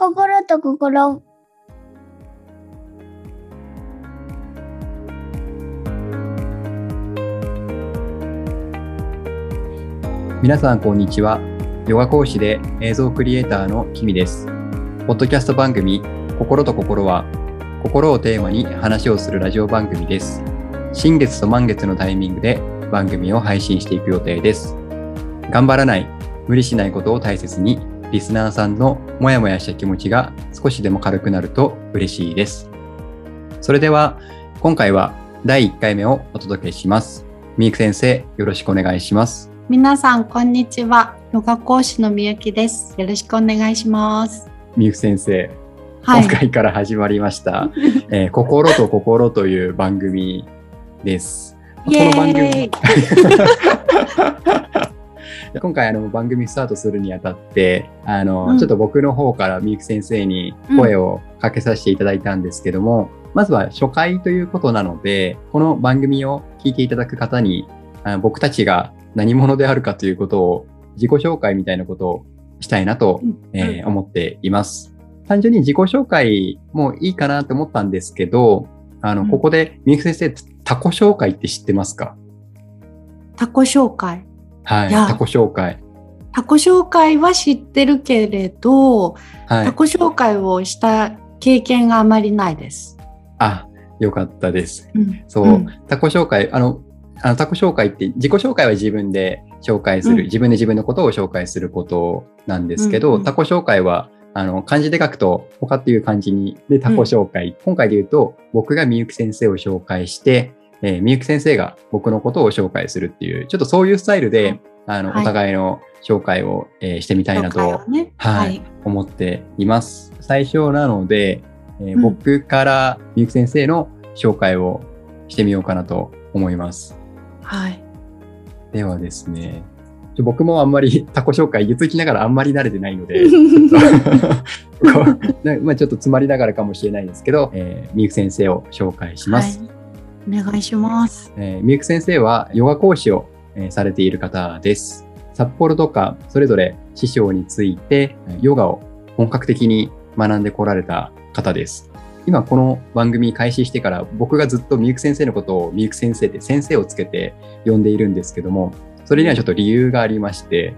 心と心。皆さんこんにちは。ヨガ講師で映像クリエイターのキミです。ポッドキャスト番組心と心は心をテーマに話をするラジオ番組です。新月と満月のタイミングで番組を配信していく予定です。頑張らない、無理しないことを大切にリスナーさんのモヤモヤした気持ちが少しでも軽くなると嬉しいです。それでは今回は第1回目をお届けします。みゆく先生、よろしくお願いします。皆さん、こんにちは。ヨガ講師のみゆきです。よろしくお願いします。みゆく先生、はい今。回から始まりました、えー心と心という番組です。この番組今回あの番組スタートするにあたってあの、うん。ちょっと僕の方からみゆき先生に声をかけさせていただいたんですけども、まずは初回ということなのでこの番組を聞いていただく方にあ僕たちが何者であるかということを自己紹介みたいなことをしたいなとえー思っています。単純に自己紹介もいいかなと思ったんですけど、あの、うん。ここで、みゆき先生、タコ紹介って知ってますか？タコ紹介。はい、いやタコ紹介。タコ紹介は知ってるけれど、はい。タコ紹介をした経験があまりないです。あ、よかったです。うんそう、うんタコ紹介、あの、あのタコ紹介って、自己紹介は自分で紹介する、うん自分で自分のことを紹介することなんですけど、うんうんタコ紹介は、あの、漢字で書くと、他っていう漢字に、で、タコ紹介。今回で言うと、僕がみゆき先生を紹介して、えーみゆき先生が僕のことを紹介するっていう、ちょっとそういうスタイルで、あの、はいお互いの紹介を、えーしてみたいなとをね。はい思っています。最初なので、えーうん僕からみゆき先生の紹介をしてみようかなと思います。はい。ではですね、僕もあんまり タコ紹介言いつきながらあんまり慣れてないので、まあちょっと詰まりながらかもしれないですけど、えーみゆき先生を紹介します。はい。お願いします。えーみゆき先生はヨガ講師を、えーされている方です。札幌とかそれぞれ師匠についてえーヨガを本格的に学んでこられた方です。今この番組開始してから僕がずっとみゆき先生のことをみゆき先生って先生をつけて呼んでいるんですけども、それにはちょっと理由がありまして、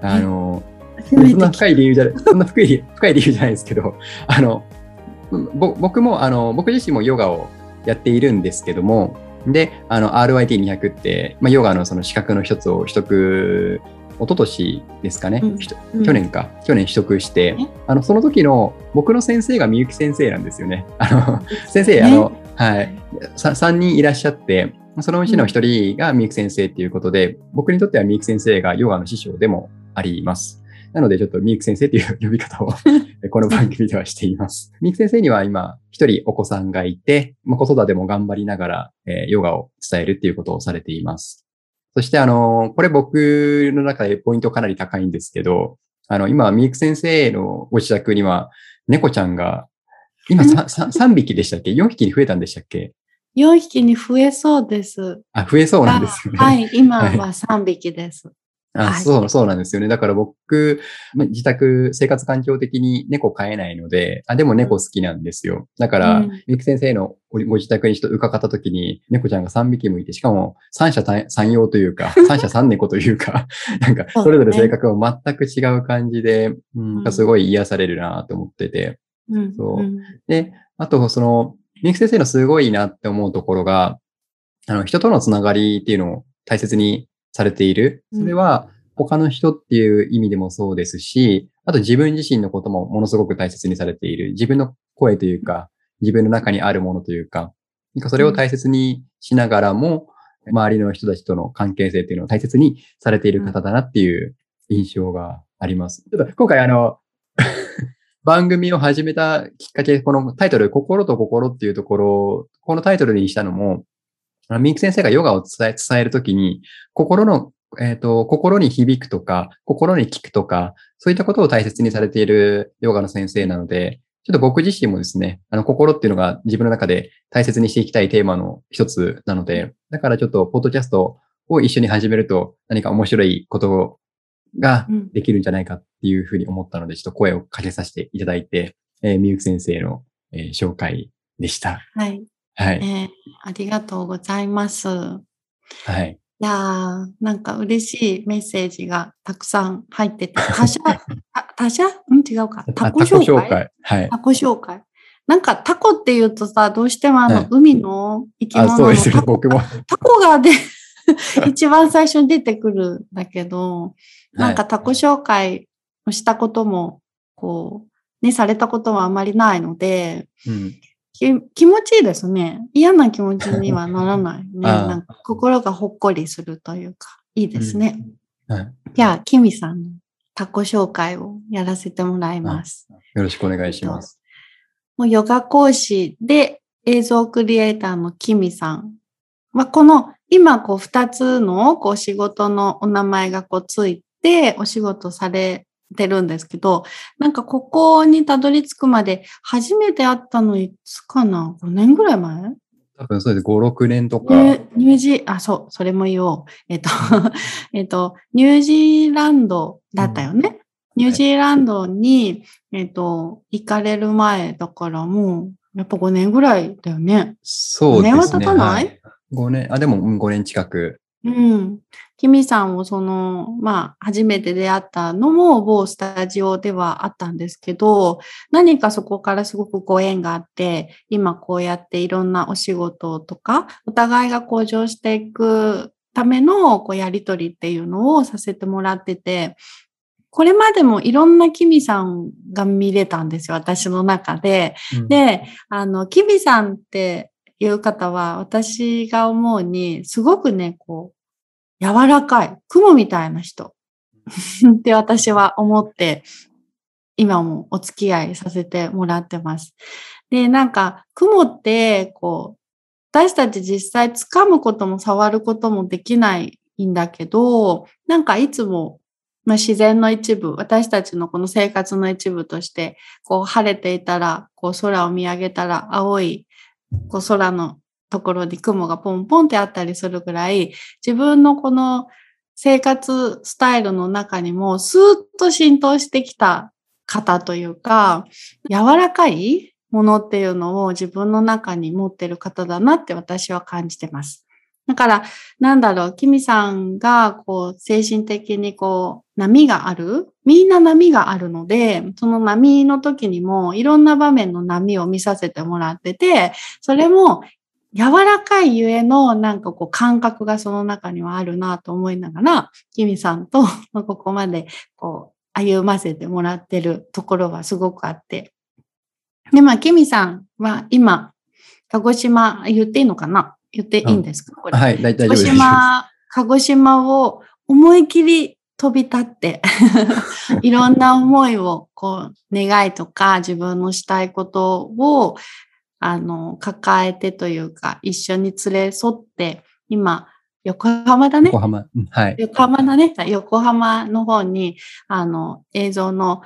あの、そんな深い理由じゃない、そんな深い深い理由じゃないですけど、あの、ぼ僕も、あの、僕自身もヨガをやっているんですけども、で、あの、RYT200 って、まあ、ヨガのその資格の一つを取得、一昨年ですかね、うん。ひとうん。去年か、去年取得してね、あの、その時の僕の先生がみゆき先生なんですよね。あの、先生、ねあの、はい、さ3人いらっしゃって、そのうちの1人がみゆき先生っていうことで、僕にとってはみゆき先生がヨガの師匠でもあります。なので、ちょっとみゆき先生という呼び方を この番組ではしています。みゆき先生には今、一人お子さんがいて、まあ、子育ても頑張りながら、えーヨガを伝えるっていうことをされています。そして、あの、これ僕の中でポイントかなり高いんですけど、あの、今、みゆき先生のご自宅には、猫ちゃんが、今うん 3, 3匹でしたっけ ?4 匹に増えたんでしたっけ？4匹に増えそうです。あ、増えそうなんですよね。あはい。今は3匹です。あはいそう、そうなんですよね。だから僕、ま自宅、生活環境的に猫飼えないので、あ、でも猫好きなんですよ。だから、うんみゆき先生のごご自宅にちょっと伺った時に、猫ちゃんが3匹もいて、しかも三者三三様というか、三者三猫というか、なんか、それぞれ性格も全く違う感じで、うん、なんかすごい癒されるなと思ってて。うんそうんで、あと、その、みゆき先生のすごいなって思うところが、あの、人とのつながりっていうのを大切にされている。それは、他の人っていう意味でもそうですし、あと自分自身のこともものすごく大切にされている。自分の声というか、自分の中にあるものというか、なんかそれを大切にしながらも、周りの人たちとの関係性っていうのを大切にされている方だなっていう印象があります。ちょっと今回あの、番組を始めたきっかけ、このタイトル、心と心っていうところ、このタイトルにしたのも、ミキ先生がヨガを伝え伝えるときに、心の、えっ、と、心に響くとか、心に聞くとか、そういったことを大切にされているヨガの先生なので、ちょっと僕自身もですね、あの、心っていうのが自分の中で大切にしていきたいテーマの一つなので、だからちょっと、ポッドキャストを一緒に始めると何か面白いことができるんじゃないかっていうふうに思ったので、ちょっと声をかけさせていただいて、えー、みゆき先生の、えー、紹介でした。はい。はい、えー。ありがとうございます。はい。いやー、なんか嬉しいメッセージがたくさん入ってて、他社、他社うん？違うか。タコ紹介？はい。タコ紹介。なんかタコって言うとさ、どうしてもあの、はい、海の生き物のそうですね、僕も。タコがで、一番最初に出てくるんだけど、なんかタコ紹介をしたことも、こう、ね、されたことはあまりないので、うん気持ちいいですね。嫌な気持ちにはならないね。なんか心がほっこりするというか、いいですね。うん、はい、じゃあ、キミさんのタコ紹介をやらせてもらいます。よろしくお願いします。もうヨガ講師で映像クリエイターのキミさんは、この今こう二つのこう仕事のお名前がこうついてお仕事されてるんですけど、なんかここにたどり着くまで初めて会ったのいつかな ?5 年ぐらい前？多分そうです。5、6年とか。ニュージー、あ、そう、それも言おう。えっと、えっと、ニュージーランドだったよね？うん、ニュージーランドに、えっと、行かれる前だからもう、やっぱ5年ぐらいだよね？そうですね。5年は経たない、はい、?5 年、あ、でも5年近くうん。キミさんをその、まあ、初めて出会ったのも某スタジオではあったんですけど、何かそこからすごくご縁があって、今こうやっていろんなお仕事とか、お互いが向上していくためのこうやりとりっていうのをさせてもらってて、これまでもいろんなキミさんが見れたんですよ、私の中で。うん、で、あの、キミさんっていう方は、私が思うに、すごくね、こう、柔らかい、雲みたいな人 って私は思って、今もお付き合いさせてもらってます。で、なんか、雲って、こう、私たち実際掴むことも触ることもできないんだけど、なんかいつも、まあ、自然の一部、私たちのこの生活の一部として、こう晴れていたら、こう空を見上げたら青い、こう空のところに雲がポンポンってあったりするぐらい、自分のこの生活スタイルの中にもスーッと浸透してきた方というか、柔らかいものっていうのを自分の中に持ってる方だなって私は感じてます。だから、なんだろう、キミさんが、こう、精神的にこう、波がある？みんな波があるので、その波の時にも、いろんな場面の波を見させてもらってて、それも柔らかいゆえのなんかこう感覚がその中にはあるなと思いながら、キミさんと ここまでこう歩ませてもらってるところはすごくあって。で、まあ、キミさんは今、鹿児島、言っていいのかな？言っていいんですか、これ。はい、大丈夫です。鹿児島、鹿児島を思い切り飛び立って いろんな思いを、こう、願いとか自分のしたいことをあの、抱えてというか、一緒に連れ添って、今、横浜だね。横浜。はい。横浜だね。横浜の方に、あの、映像の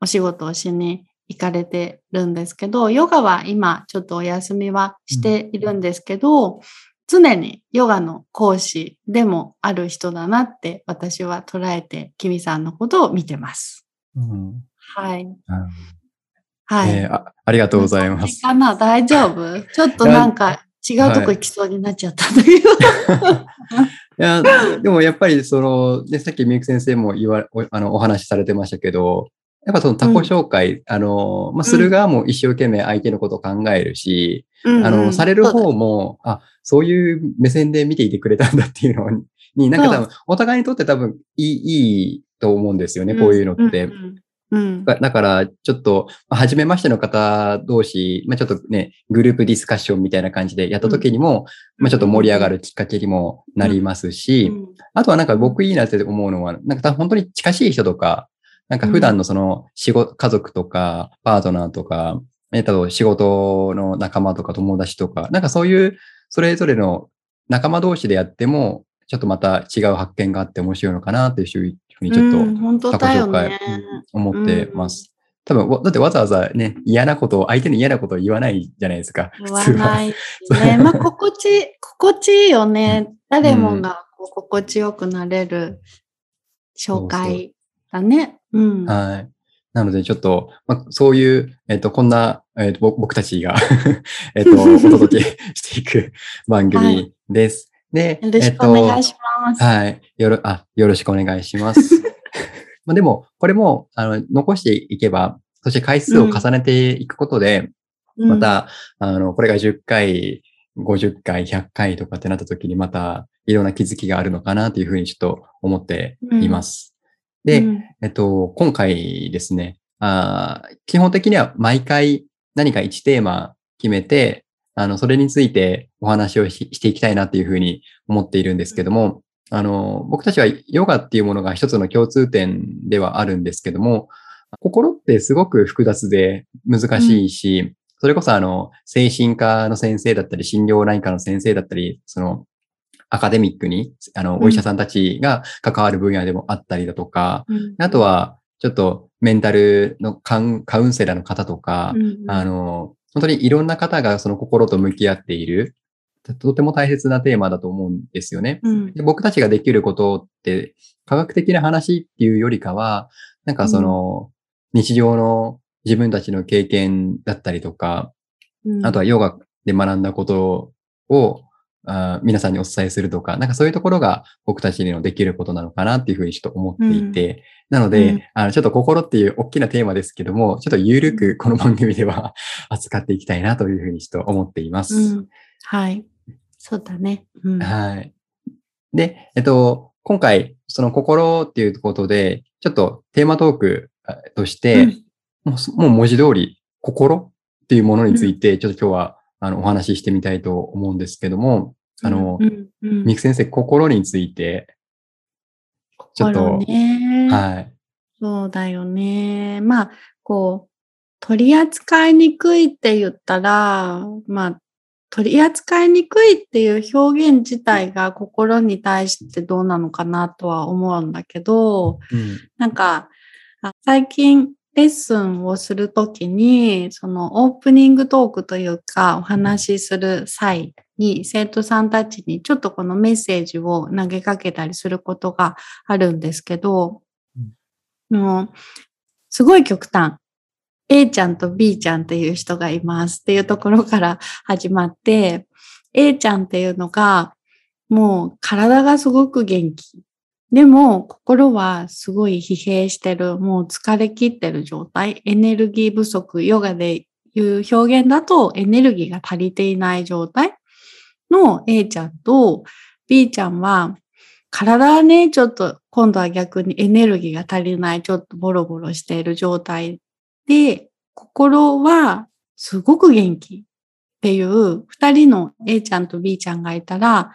お仕事をしに行かれてるんですけど、ヨガは今、ちょっとお休みはしているんですけど、うん、常にヨガの講師でもある人だなって私は捉えて、キミさんのことを見てます。うん、はい。うんはい、えーあ。ありがとうございます。かな大丈夫？ちょっとなんか違うとこ行きそうになっちゃったんだけど。いや、でもやっぱりその、ね、さっきみゆき先生も言わおあのお話しされてましたけど、やっぱその他己紹介、うん、あの、まあ、する側も一生懸命相手のことを考えるし、うん、あの、される方も、あ、そういう目線で見ていてくれたんだっていうの に、なんか多分、お互いにとって多分いい、いいと思うんですよね、こういうのって。うんだから、ちょっと、初めましての方同士、まあ、ちょっとね、グループディスカッションみたいな感じでやった時にも、うん、まあ、ちょっと盛り上がるきっかけにもなりますし、うん、あとはなんか僕いいなって思うのは、なんか本当に近しい人とか、なんか普段のその仕事、家族とか、パートナーとか、えっと、仕事の仲間とか友達とか、なんかそういう、それぞれの仲間同士でやっても、ちょっとまた違う発見があって面白いのかなっていうふうにちょっと、本当だよね、思ってます。多分、だってわざわざね、嫌なことを、相手に嫌なことを言わないじゃないですか。言わないね。まあ、心地、心地いいよね。誰もがこう心地よくなれる紹介だね。うん。はい。なので、ちょっと、まあ、そういう、えっ、と、こんな、えっ、と、ぼ僕たちが、えっと、お届け していく番組です。で、よろしくお願いします。はい。よろ、あ、よろしくお願いします。まあでも、これも、あの、残していけば、そして回数を重ねていくことで、うんま、た、あの、これが10回、50回、100回とかってなった時に、また、いろんな気づきがあるのかなというふうにちょっと思っています。で、うん。えっと、今回ですね、あー基本的には毎回何か1テーマ決めて、あの、それについてお話をししていきたいなっていうふうに思っているんですけども、あの、僕たちはヨガっていうものが一つの共通点ではあるんですけども、心ってすごく複雑で難しいし、それこそあの、精神科の先生だったり、心療内科の先生だったり、その、アカデミックに、あの、お医者さんたちが関わる分野でもあったりだとか、うん。あとは、ちょっとメンタルのカウンセラーの方とか、うんあの、本当にいろんな方がその心と向き合っている、ととても大切なテーマだと思うんですよね。うん。で僕たちができることって、科学的な話っていうよりかは、なんかその、日常の自分たちの経験だったりとか、うん。あとはヨガで学んだことを、あー皆さんにお伝えするとか、なんかそういうところが僕たちにのできることなのかなっていうふうにちょっと思っていて、なので、うんあの、ちょっと心っていう大きなテーマですけども、ちょっとゆるくこの番組では 扱っていきたいなというふうにちょっと思っています。うんはい。そうだね。うんはい。で、えっと、今回、その心っていうことで、ちょっとテーマトークあとして、もう文字通り、心っていうものについて、ちょっと今日は、あの、お話ししてみたいと思うんですけども、あのうんうんミク先生、心について、ちょっと心ねはい。そうだよね。まあ、こう、取り扱いにくいって言ったら、まあ、取り扱いにくいっていう表現自体が心に対してどうなのかなとは思うんだけど、うん。なんか、あ最近レッスンをするときに、そのオープニングトークというかお話しする際に生徒さんたちにちょっとこのメッセージを投げかけたりすることがあるんですけど、もうすごい極端。A ちゃんと B ちゃんっていう人がいますっていうところから始まって、A ちゃんっていうのがもう体がすごく元気。でも、心はすごい疲弊してる、もう疲れ切ってる状態、エネルギー不足、ヨガで言う表現だとエネルギーが足りていない状態。の A ちゃんと B ちゃんは、体はね、ちょっと今度は逆にエネルギーが足りない、ちょっとボロボロしている状態で、心はすごく元気っていう二人の A ちゃんと B ちゃんがいたら、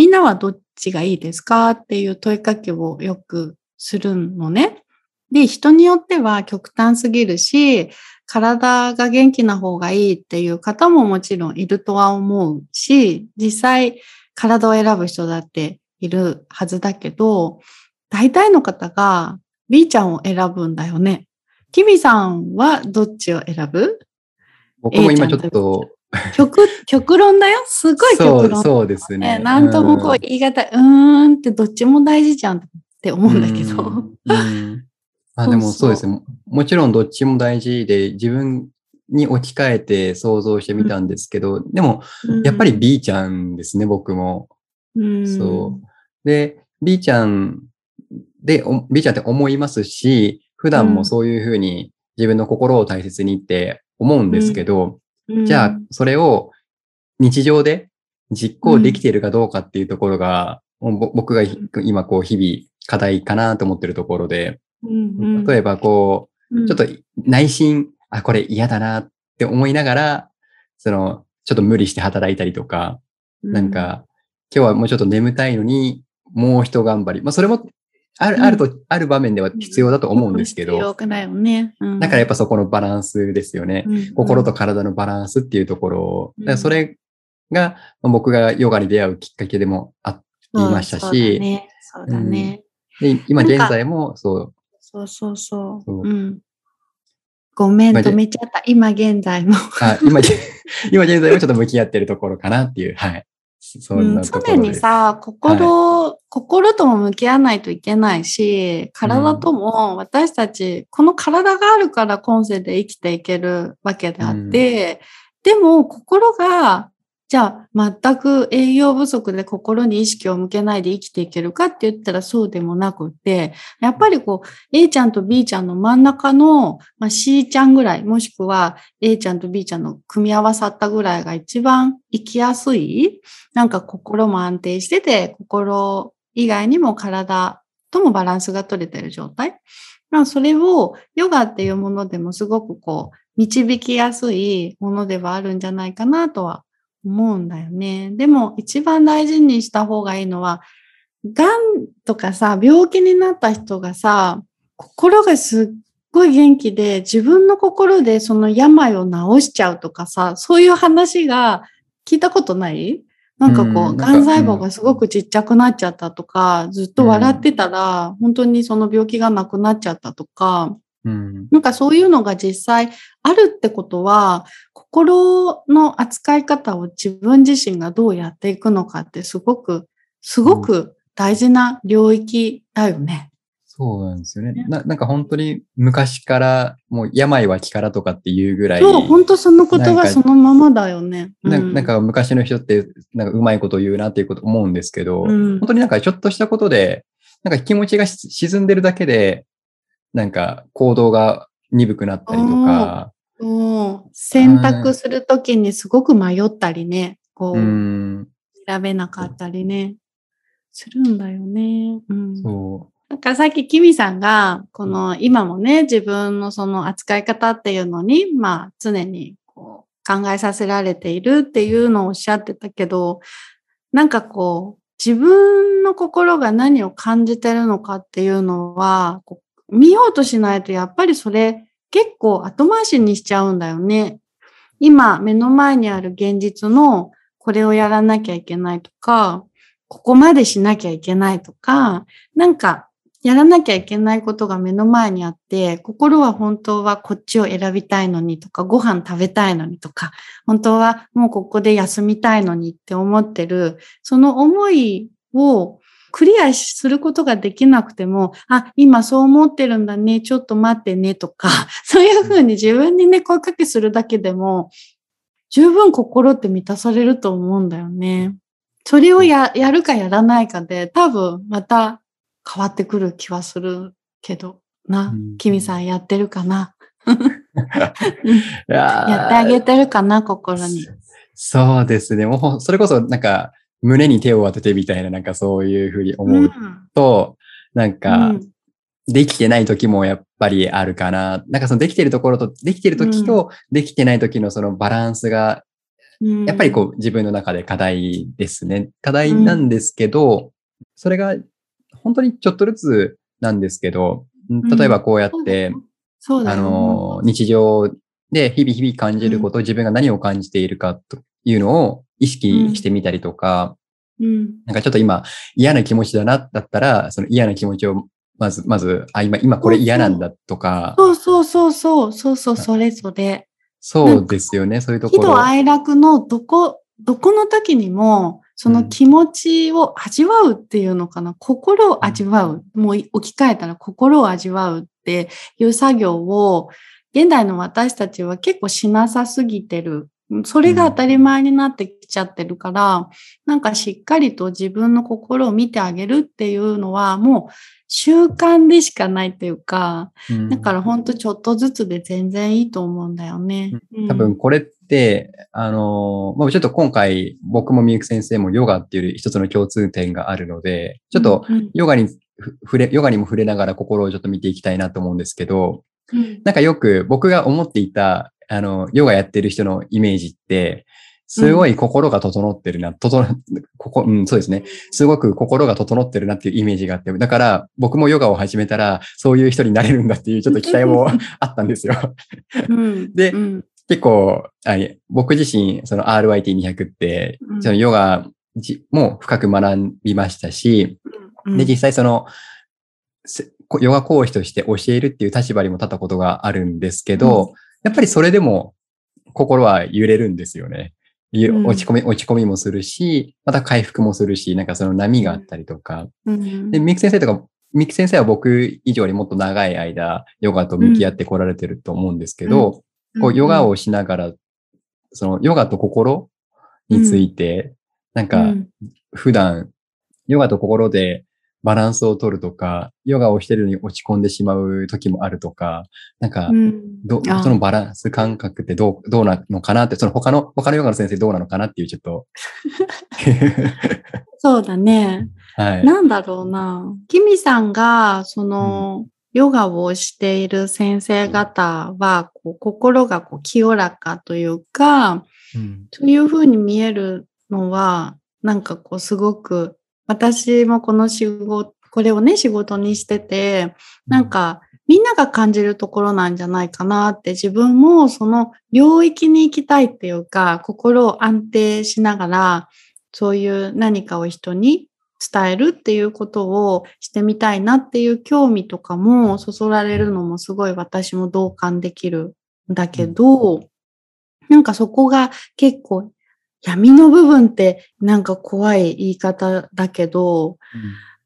みんなはどっちがいいですかっていう問いかけをよくするのね。で、人によっては極端すぎるし、体が元気な方がいいっていう方ももちろんいるとは思うし、実際体を選ぶ人だっているはずだけど、大体の方が B ちゃんを選ぶんだよね。キミさんはどっちを選ぶ？僕も今ちょっと、極、極論だよ？すごいそう、極論。そうですね。ね、なんともこう言い方、うーんってどっちも大事じゃんって思うんだけど。あでもそうですね。ももちろんどっちも大事で、自分に置き換えて想像してみたんですけど、でも、やっぱり B ちゃんですね、僕も。うん、そう。で、B ちゃんで、お B ちゃんって思いますし、普段もそういうふうに自分の心を大切にって思うんですけど、うんじゃあ、それを日常で実行できているかどうかっていうところが、もうぼ僕がひ今こう日々課題かなと思ってるところで、うん例えばこうん。う、ちょっと内心、あ、これ嫌だなって思いながら、その、ちょっと無理して働いたりとか、なん、か、今日はもうちょっと眠たいのに、もう一頑張り。まあ、それも、ある、うんあると、ある場面では必要だと思うんですけ必要ど、かだよね。うんだからやっぱそこのバランスですよね。うん心と体のバランスっていうところを、うんだからそれがまあ僕がヨガに出会うきっかけでもあって言いましたしそうだね。そうだね。で今なんか現在も、そう、そうそうそう。そううん。ごめん、止めちゃった。今現在も。あ今、今現在もちょっと向き合ってるところかなっていう、はい。そんなところで常にさ、心、心とも向き合わないといけないし、体とも私たち、この体があるから今世で生きていけるわけであって、でも心が、じゃあ全く栄養不足で心に意識を向けないで生きていけるかって言ったらそうでもなくって、やっぱりこう A ちゃんと B ちゃんの真ん中の、まあ、C ちゃんぐらい、もしくは A ちゃんと B ちゃんの組み合わさったぐらいが一番生きやすいなんか心も安定してて、心以外にも体ともバランスが取れてる状態。まあ、それをヨガっていうものでもすごくこう、導きやすいものではあるんじゃないかなとは思うんだよね。でも一番大事にした方がいいのは、癌とかさ、病気になった人がさ、心がすっごい元気で自分の心でその病を治しちゃうとかさ、そういう話が聞いたことない？なんかこう、うんがん細胞がすごくちっちゃくなっちゃったとか、ずっと笑ってたら、本当にその病気がなくなっちゃったとか、うん。なんかそういうのが実際あるってことは、心の扱い方を自分自身がどうやっていくのかってすごく、すごく大事な領域だよね。そうなんですよね。ななんか本当に昔から、もう病は気からとかっていうぐらい、そう、本当その言葉そのままだよね。なうんなんか昔の人って、なんかうまいこと言うなっていうこと思うんですけど、うん本当になんかちょっとしたことで、なんか気持ちがし沈んでるだけで、なんか行動が鈍くなったりとか、選択するときにすごく迷ったりね、こうう、ん、選べなかったりね、するんだよね。うん。そなんかさっきキミさんが、この今もね、自分のその扱い方っていうのに、まあ常にこう考えさせられているっていうのをおっしゃってたけど、なんかこう、自分の心が何を感じてるのかっていうのは、こう見ようとしないとやっぱりそれ結構後回しにしちゃうんだよね。今目の前にある現実のこれをやらなきゃいけないとか、ここまでしなきゃいけないとか、なんかやらなきゃいけないことが目の前にあって、心は本当はこっちを選びたいのにとか、ご飯食べたいのにとか、本当はもうここで休みたいのにって思ってる、その思いをクリアすることができなくても、あ、今そう思ってるんだね、ちょっと待ってねとか、そういうふうに自分にね、声かけするだけでも、十分心って満たされると思うんだよね。それをややるかやらないかで、多分また変わってくる気はするけどなうん。キミさんやってるかな？やってあげてるかな心に。そうですね。もう、それこそなんか、胸に手を当ててみたいな、なんかそういうふうに思うと、なんか、うん。できてない時もやっぱりあるかな。なんかそのできてるところと、できてる時とできてない時のそのバランスが、うん。やっぱりこう自分の中で課題ですね。課題なんですけど、それが本当にちょっとずつなんですけど、例えばこうやって、うだよ。の、日常で日々日々感じること、自分が何を感じているかというのを意識してみたりとか、うんなんかちょっと今嫌な気持ちだな、だったら、その嫌な気持ちをまず、まず、あ、今、今これ嫌なんだとか、そうそうそうそう、そうそう、それそれ。そうですよね、そういうと喜ころ。怒哀楽のどこ、どこの時にも、その気持ちを味わうっていうのかな、心を味わう。もう置き換えたら心を味わうっていう作業を、現代の私たちは結構しなさすぎてる。それが当たり前になってきちゃってるから、なんかしっかりと自分の心を見てあげるっていうのは、もう習慣でしかないっていうか、うん。だからほんとちょっとずつで全然いいと思うんだよね。多分これって、あの、まあ、ちょっと今回僕もみゆき先生もヨガっていう一つの共通点があるので、ちょっとうんうん。ヨガにふ触れ、ヨガにも触れながら心をちょっと見ていきたいなと思うんですけど、うん。なんかよく僕が思っていた、あの、ヨガやってる人のイメージって、すごい心が整ってるな、整、ここ、うん、そうですね。すごく心が整ってるなっていうイメージがあって、だから僕もヨガを始めたら、そういう人になれるんだっていうちょっと期待も あったんですよ。うん でうん。結構、あ僕自身、その RYT200 って、うん。そのヨガじも深く学びましたし、うん。で、実際その、せヨガ講師として教えるっていう立場にも立ったことがあるんですけど、やっぱりそれでも心は揺れるんですよね。うん。落ち込み、落ち込みもするし、また回復もするし、なんかその波があったりとか。うん。で、ミク先生とか、ミク先生は僕以上にもっと長い間、ヨガと向き合ってこられてると思うんですけど、こう、ヨガをしながら、その、ヨガと心について、なんか、うん。普段、ヨガと心でバランスを取るとか、ヨガをしてるのに落ち込んでしまう時もあるとか、なんかう、んそのバランス感覚ってどう、どうなのかなって、その他の、他のヨガの先生どうなのかなっていうちょっと、そうだね。はい。なんだろうな。キミさんが、その、ヨガをしている先生方は、こう心がこう清らかというか、うんそういうふうに見えるのは、なんかこうすごく、私もこの仕事、これをね、仕事にしてて、なん、か、みんなが感じるところなんじゃないかなって自分もその領域に行きたいっていうか心を安定しながらそういう何かを人に伝えるっていうことをしてみたいなっていう興味とかもそそられるのもすごい私も同感できるんだけど、なんかそこが結構闇の部分ってなんか怖い言い方だけど、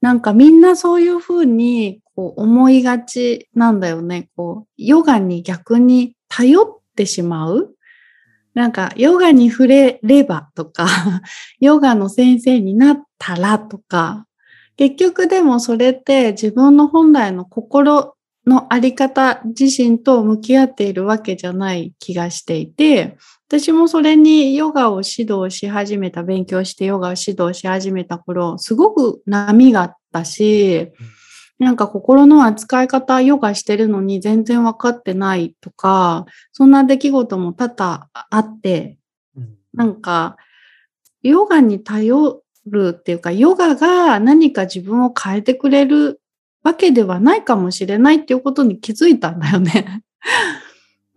なんかみんなそういうふうにこう思いがちなんだよね。こう、ヨガに逆に頼ってしまう。なんか、ヨガに触れればとか、ヨガの先生になったらとか、結局でもそれって自分の本来の心のあり方自身と向き合っているわけじゃない気がしていて、私もそれにヨガを指導し始めた、勉強してヨガを指導し始めた頃、すごく波があったし、なんか心の扱い方、ヨガしてるのに全然分かってないとか、そんな出来事も多々あって、なんか、ヨガに頼るっていうか、ヨガが何か自分を変えてくれるわけではないかもしれないっていうことに気づいたんだよね。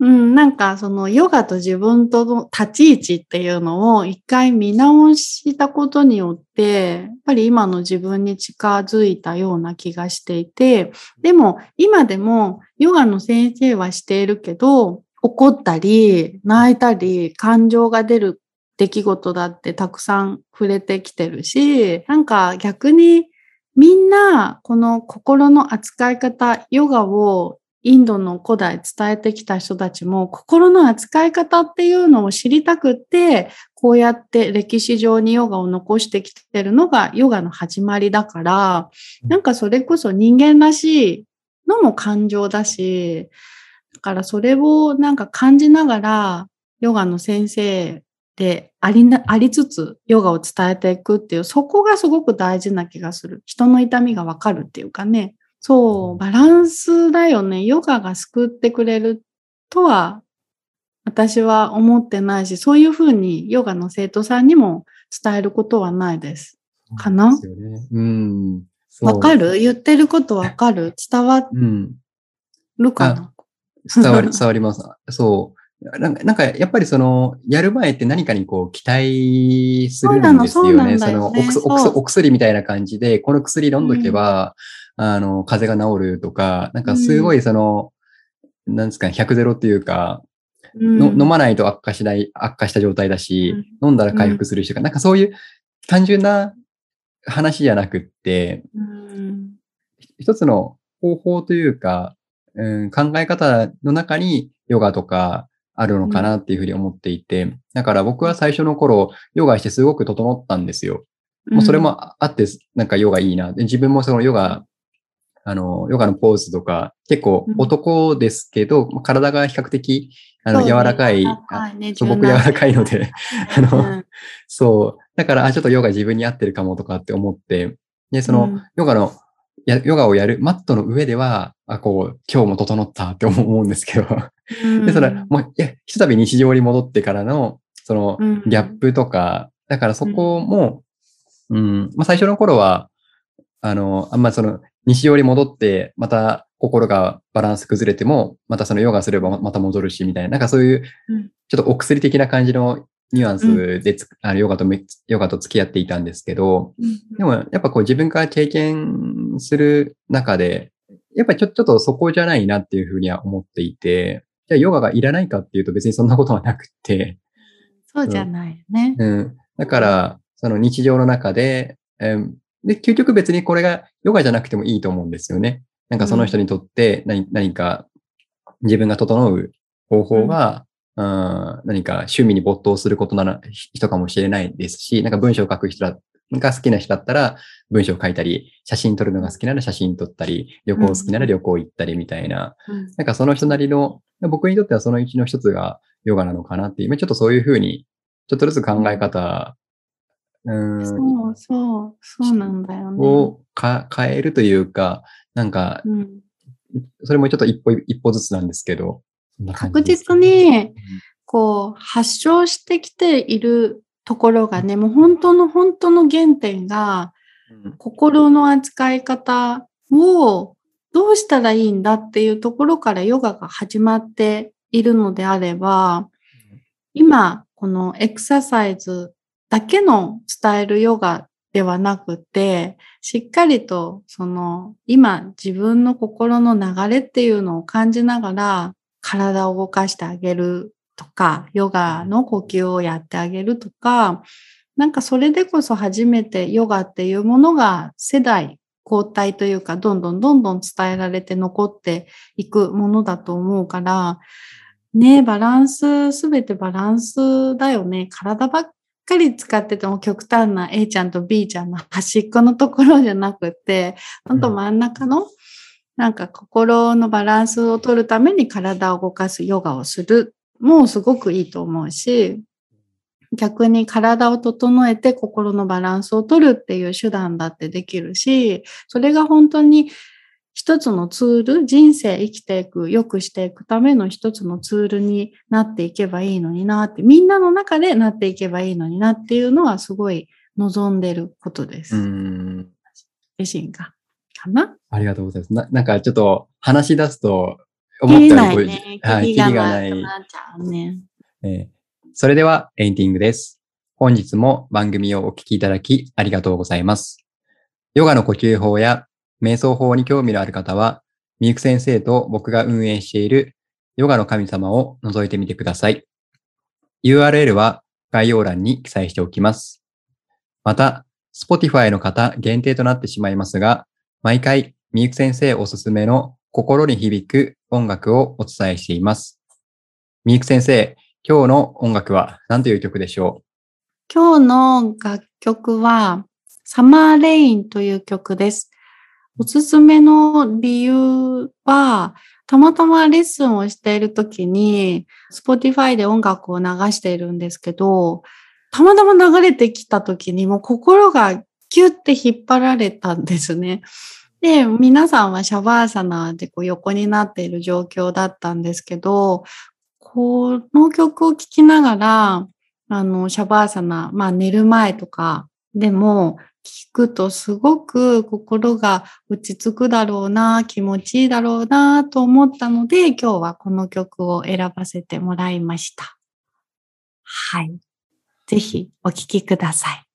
うん、なんかそのヨガと自分との立ち位置っていうのを一回見直したことによって、やっぱり今の自分に近づいたような気がしていて、でも今でもヨガの先生はしているけど、怒ったり泣いたり感情が出る出来事だってたくさん触れてきてるし、なんか逆にみんなこの心の扱い方、ヨガをインドの古代伝えてきた人たちも心の扱い方っていうのを知りたくって、こうやって歴史上にヨガを残してきてるのがヨガの始まりだから、なんかそれこそ人間らしいのも感情だし、だからそれをなんか感じながらヨガの先生でありな、ありつつヨガを伝えていくっていう、そこがすごく大事な気がする。人の痛みがわかるっていうかね。そう、バランスだよね。ヨガが救ってくれるとは、私は思ってないし、そういうふうにヨガの生徒さんにも伝えることはないです。かな？そうですよね。うん。かる？言ってることわかる？伝わうん。るかな？伝わり、伝わります。そう。なんか、なんかやっぱりその、やる前って何かにこう、期待するんですよね。そね。のお薬、みたいな感じで、この薬飲んどけば、あの、風邪が治るとか、なんかすごいその、なんですかね、100ゼロっていうか、うん。の飲まないと悪化しない、悪化した状態だし、飲んだら回復するしとか、なんかそういう単純な話じゃなくって、うん。一つの方法というか、うん、考え方の中にヨガとかあるのかなっていうふうに思っていて、だから僕は最初の頃、ヨガしてすごく整ったんですよ。もうそれもあって、なんかヨガいいな。で自分もそのヨガ、あの、ヨガのポーズとか、結構うん。男ですけど、体が比較的、あの、柔らかい、ね。そう僕柔らかいので、あのうん。そう。だから、あ、ちょっとヨガ自分に合ってるかもとかって思って、で、その、うん。ヨガの、やヨガをやるマットの上では、あ、こう、今日も整ったって思うんですけど、で、それ、もう、いや、ひとたび日常に戻ってからの、そのうん、ギャップとか、だからそこも、うん、まあ、最初の頃は、あの、あんまその、日常に戻って、また心がバランス崩れても、またそのヨガすればままた戻るし、みたいな、なんかそういううん、ちょっとお薬的な感じのニュアンスでつ、あのヨガとめ、ヨガと付き合っていたんですけど、でも、やっぱこう自分から経験する中で、やっぱりちょちょっとそこじゃないなっていうふうには思っていて、じゃあヨガがいらないかっていうと別にそんなことはなくって、そうじゃないよね。うん。だから、その日常の中で、えーで、究極別にこれがヨガじゃなくてもいいと思うんですよね。なんかその人にとって何,、何か自分が整う方法が、うん、何か趣味に没頭することなら人かもしれないですし、なんか文章を書く人だが好きな人だったら文章を書いたり、写真撮るのが好きなら写真撮ったり、旅行好きなら旅行行ったりみたいな、うん。なんかその人なりの、僕にとってはそのうちの一つがヨガなのかなっていう、今ちょっとそういうふうに、ちょっとずつ考え方、うん、そうそう、そうなんだよね。をか変えるというか、なんか、うん、それもちょっと一歩一歩ずつなんですけど、確実に、こう、発症してきているところがね、もう本当の本当の原点が、うん。心の扱い方をどうしたらいいんだっていうところからヨガが始まっているのであれば、今、このエクササイズだけの伝えるヨガではなくて、しっかりとその今自分の心の流れっていうのを感じながら体を動かしてあげるとか、ヨガの呼吸をやってあげるとか、なんかそれでこそ初めてヨガっていうものが世代交代というか、どんどんどんどん伝えられて残っていくものだと思うから、ねバランス、すべてバランスだよね。体ばっかり使ってても極端な A ちゃんと B ちゃんの端っこのところじゃなくて、ほんと真ん中の、なんか心のバランスを取るために体を動かすヨガをする。もうすごくいいと思うし、逆に体を整えて心のバランスを取るっていう手段だってできるし、それが本当に一つのツール、人生生きていく、良くしていくための一つのツールになっていけばいいのになって、みんなの中でなっていけばいいのになっていうのはすごい望んでることです。うん。自身が。かな？ありがとうございます。ななんかちょっと話し出すと、思ったよりね。はい、キリがな。ないくなっちゃうね。えーそれではエンディングです。本日も番組をお聞きいただきありがとうございます。ヨガの呼吸法や瞑想法に興味のある方は、みゆく先生と僕が運営しているヨガの神様を覗いてみてください。URL は概要欄に記載しておきます。また、Spotify の方限定となってしまいますが、毎回みゆく先生おすすめの心に響く音楽をお伝えしています。みゆく先生、今日の音楽は何という曲でしょう？今日の楽曲は、サマーレインという曲です。おすすめの理由は、たまたまレッスンをしているときに、Spotify で音楽を流しているんですけど、たまたま流れてきたときにもう心がキュッて引っ張られたんですね。で、皆さんはシャバーサナーでこう横になっている状況だったんですけど、この曲を聴きながら、あの、シャバーサナー、まあ寝る前とかでも聞くとすごく心が落ち着くだろうな、気持ちいいだろうなと思ったので、今日はこの曲を選ばせてもらいました。はい。ぜひお聴きください。